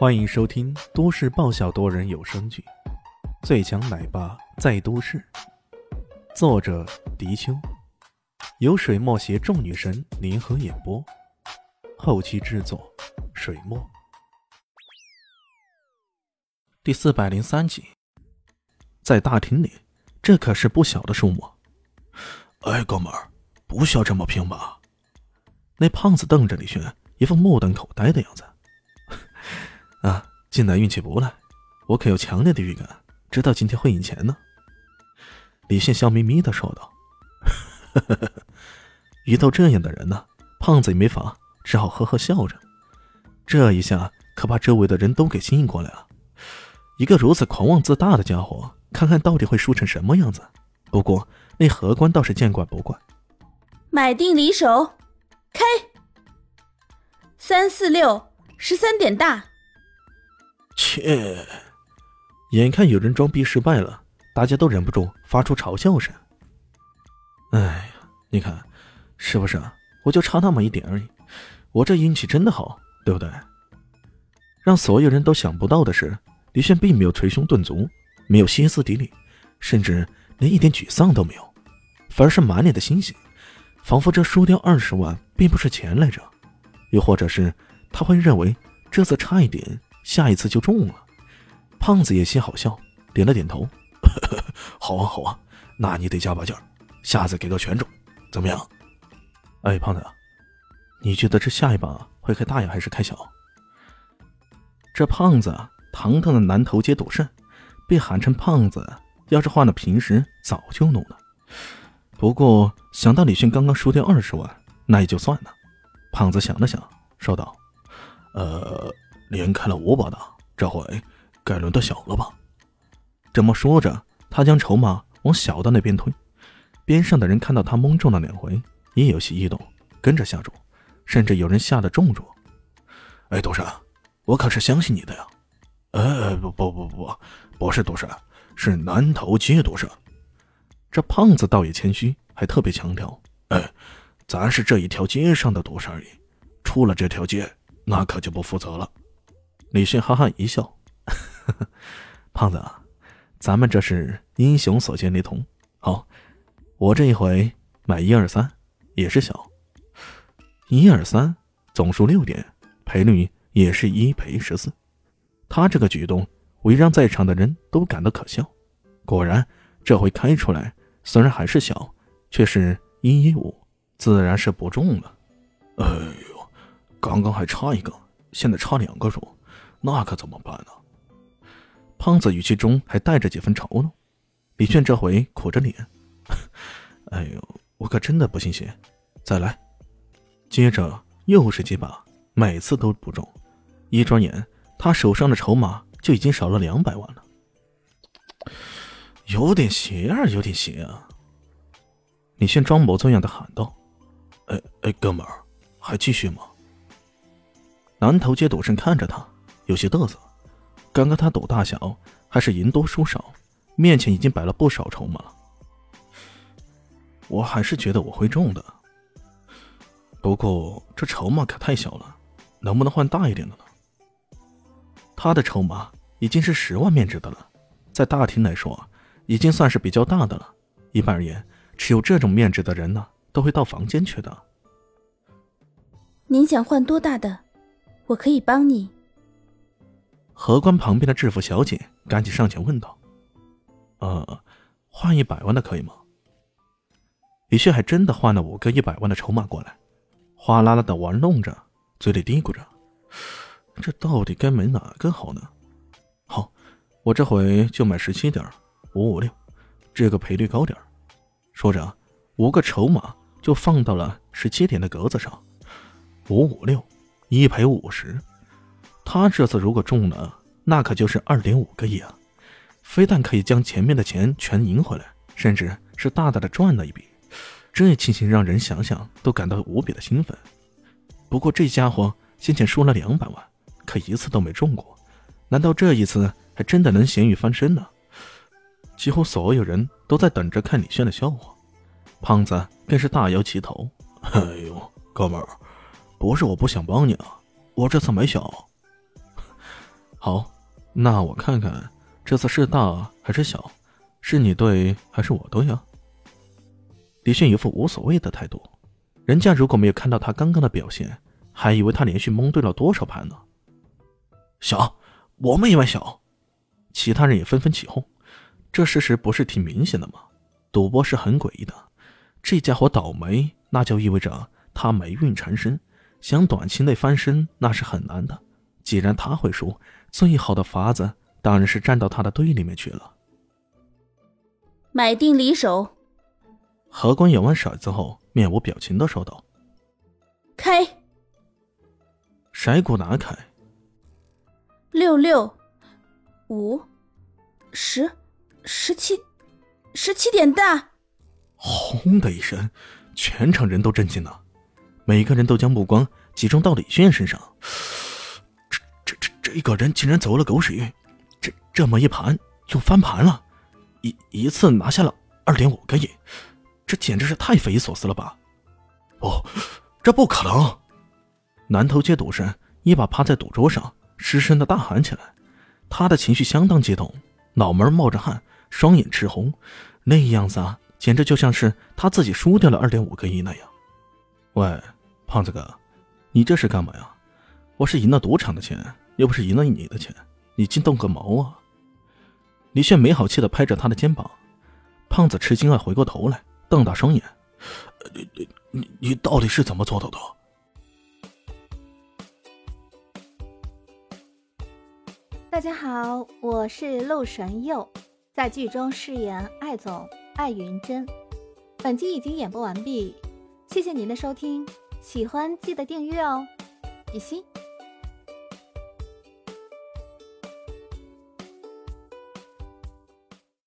欢迎收听都市爆笑多人有声剧《最强奶爸在都市》，作者：迪秋，由水墨携众女神联合演播，后期制作：水墨。第四百零三集，在大厅里，这可是不小的数目。哎，哥们儿，不需要这么拼吧？那胖子瞪着李轩，一副目瞪口呆的样子。啊，进来运气不赖，我可有强烈的预感，知道今天会赢钱呢。李现笑眯眯的说道：“ 遇到这样的人呢，胖子也没法，只好呵呵笑着。这一下可把周围的人都给吸引过来了。一个如此狂妄自大的家伙，看看到底会输成什么样子。不过那荷官倒是见怪不怪。买定离手，开，三四六十三点大。”切！眼看有人装逼失败了，大家都忍不住发出嘲笑声。哎呀，你看，是不是啊？我就差那么一点而已，我这运气真的好，对不对？让所有人都想不到的是，李炫并没有捶胸顿足，没有歇斯底里，甚至连一点沮丧都没有，反而是满脸的欣喜，仿佛这输掉二十万并不是钱来着，又或者是他会认为这次差一点。下一次就中了，胖子也心好笑，点了点头。好啊，好啊，那你得加把劲儿，下次给个全中，怎么样？哎，胖子，你觉得这下一把会开大呀，还是开小？这胖子堂堂的南头街赌圣，被喊成胖子，要是换了平时早就怒了。不过想到李迅刚刚输掉二十万，那也就算了。胖子想了想，说道：“呃。”连开了五把的，这回该轮到小了吧？这么说着，他将筹码往小的那边推。边上的人看到他蒙中了两回，也有些异动，跟着下注，甚至有人下的重注。哎，赌神，我可是相信你的呀！哎，不不不不，不是赌神，是南头街赌神。这胖子倒也谦虚，还特别强调：“哎，咱是这一条街上的赌神而已，出了这条街，那可就不负责了。”李迅哈哈一笑：“ 胖子，咱们这是英雄所见略同。好，我这一回买一二三，也是小。一二三，总数六点，赔率也是一赔十四。他这个举动，为让在场的人都感到可笑。果然，这回开出来，虽然还是小，却是一一五，自然是不中了。哎呦，刚刚还差一个，现在差两个数。”那可怎么办呢？胖子语气中还带着几分嘲弄。李炫这回苦着脸：“ 哎呦，我可真的不信邪，再来。”接着又是几把，每次都不中。一转眼，他手上的筹码就已经少了两百万了。有点邪啊，有点邪啊！李炫装模作样的喊道：“哎哎，哥们儿，还继续吗？”南头街赌圣看着他。有些嘚瑟，刚刚他赌大小还是赢多输少，面前已经摆了不少筹码了。我还是觉得我会中的，不过这筹码可太小了，能不能换大一点的呢？他的筹码已经是十万面值的了，在大厅来说已经算是比较大的了。一般而言，持有这种面值的人呢，都会到房间去的。您想换多大的？我可以帮你。荷官旁边的制服小姐赶紧上前问道：“呃，换一百万的可以吗？”李旭还真的换了五个一百万的筹码过来，哗啦啦的玩弄着，嘴里嘀咕着：“这到底该买哪个好呢？”好，我这回就买十七点五五六，这个赔率高点说着，五个筹码就放到了十七点的格子上，五五六，一赔五十。他这次如果中了，那可就是二点五个亿啊！非但可以将前面的钱全赢回来，甚至是大大的赚了一笔。这情形让人想想都感到无比的兴奋。不过这家伙先前输了两百万，可一次都没中过，难道这一次还真的能咸鱼翻身呢？几乎所有人都在等着看李炫的笑话，胖子更是大摇其头：“哎呦，哥们儿，不是我不想帮你啊，我这次没小。”好，那我看看这次是大还是小，是你对还是我对呀？李迅一副无所谓的态度，人家如果没有看到他刚刚的表现，还以为他连续蒙对了多少盘呢。小，我们以为小，其他人也纷纷起哄。这事实不是挺明显的吗？赌博是很诡异的，这家伙倒霉，那就意味着他霉运缠身，想短期内翻身那是很难的。既然他会输，最好的法子当然是站到他的队里面去了。买定离手。何官摇完骰子后，面无表情的说道：“开。”骰骨拿开。六六五十十七十七点大！轰的一声，全场人都震惊了，每个人都将目光集中到李炫身上。这个人竟然走了狗屎运，这这么一盘就翻盘了，一一次拿下了二点五个亿。这简直是太匪夷所思了吧！不，这不可能！南头街赌神一把趴在赌桌上，失声的大喊起来。他的情绪相当激动，脑门冒着汗，双眼赤红，那样子啊，简直就像是他自己输掉了二点五个亿那样。喂，胖子哥，你这是干嘛呀？我是赢了赌场的钱，又不是赢了你的钱，你激动个毛啊！李炫没好气的拍着他的肩膀，胖子吃惊啊，回过头来。瞪大双眼，你你你你到底是怎么做到的？大家好，我是陆神佑，在剧中饰演艾总艾云珍。本集已经演播完毕，谢谢您的收听，喜欢记得订阅哦，比心。